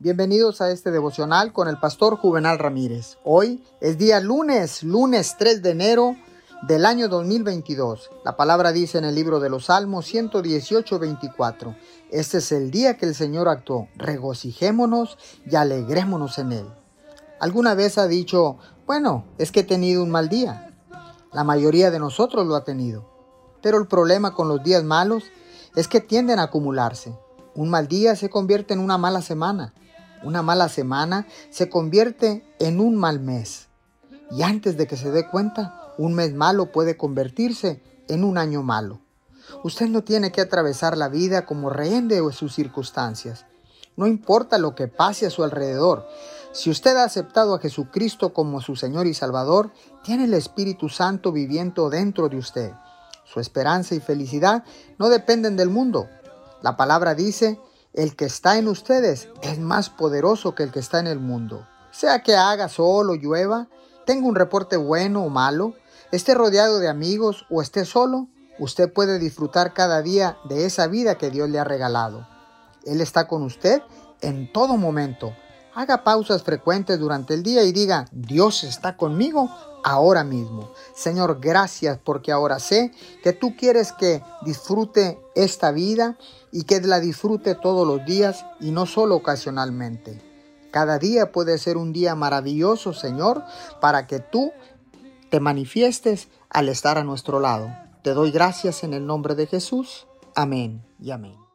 Bienvenidos a este devocional con el pastor Juvenal Ramírez. Hoy es día lunes, lunes 3 de enero del año 2022. La palabra dice en el libro de los Salmos 118, 24. Este es el día que el Señor actuó. Regocijémonos y alegrémonos en él. ¿Alguna vez ha dicho, bueno, es que he tenido un mal día? La mayoría de nosotros lo ha tenido. Pero el problema con los días malos es que tienden a acumularse. Un mal día se convierte en una mala semana una mala semana se convierte en un mal mes. Y antes de que se dé cuenta, un mes malo puede convertirse en un año malo. Usted no tiene que atravesar la vida como rehén de sus circunstancias. No importa lo que pase a su alrededor. Si usted ha aceptado a Jesucristo como su Señor y Salvador, tiene el Espíritu Santo viviendo dentro de usted. Su esperanza y felicidad no dependen del mundo. La palabra dice el que está en ustedes es más poderoso que el que está en el mundo. Sea que haga sol o llueva, tenga un reporte bueno o malo, esté rodeado de amigos o esté solo, usted puede disfrutar cada día de esa vida que Dios le ha regalado. Él está con usted en todo momento. Haga pausas frecuentes durante el día y diga, Dios está conmigo ahora mismo. Señor, gracias porque ahora sé que tú quieres que disfrute esta vida y que la disfrute todos los días y no solo ocasionalmente. Cada día puede ser un día maravilloso, Señor, para que tú te manifiestes al estar a nuestro lado. Te doy gracias en el nombre de Jesús. Amén y amén.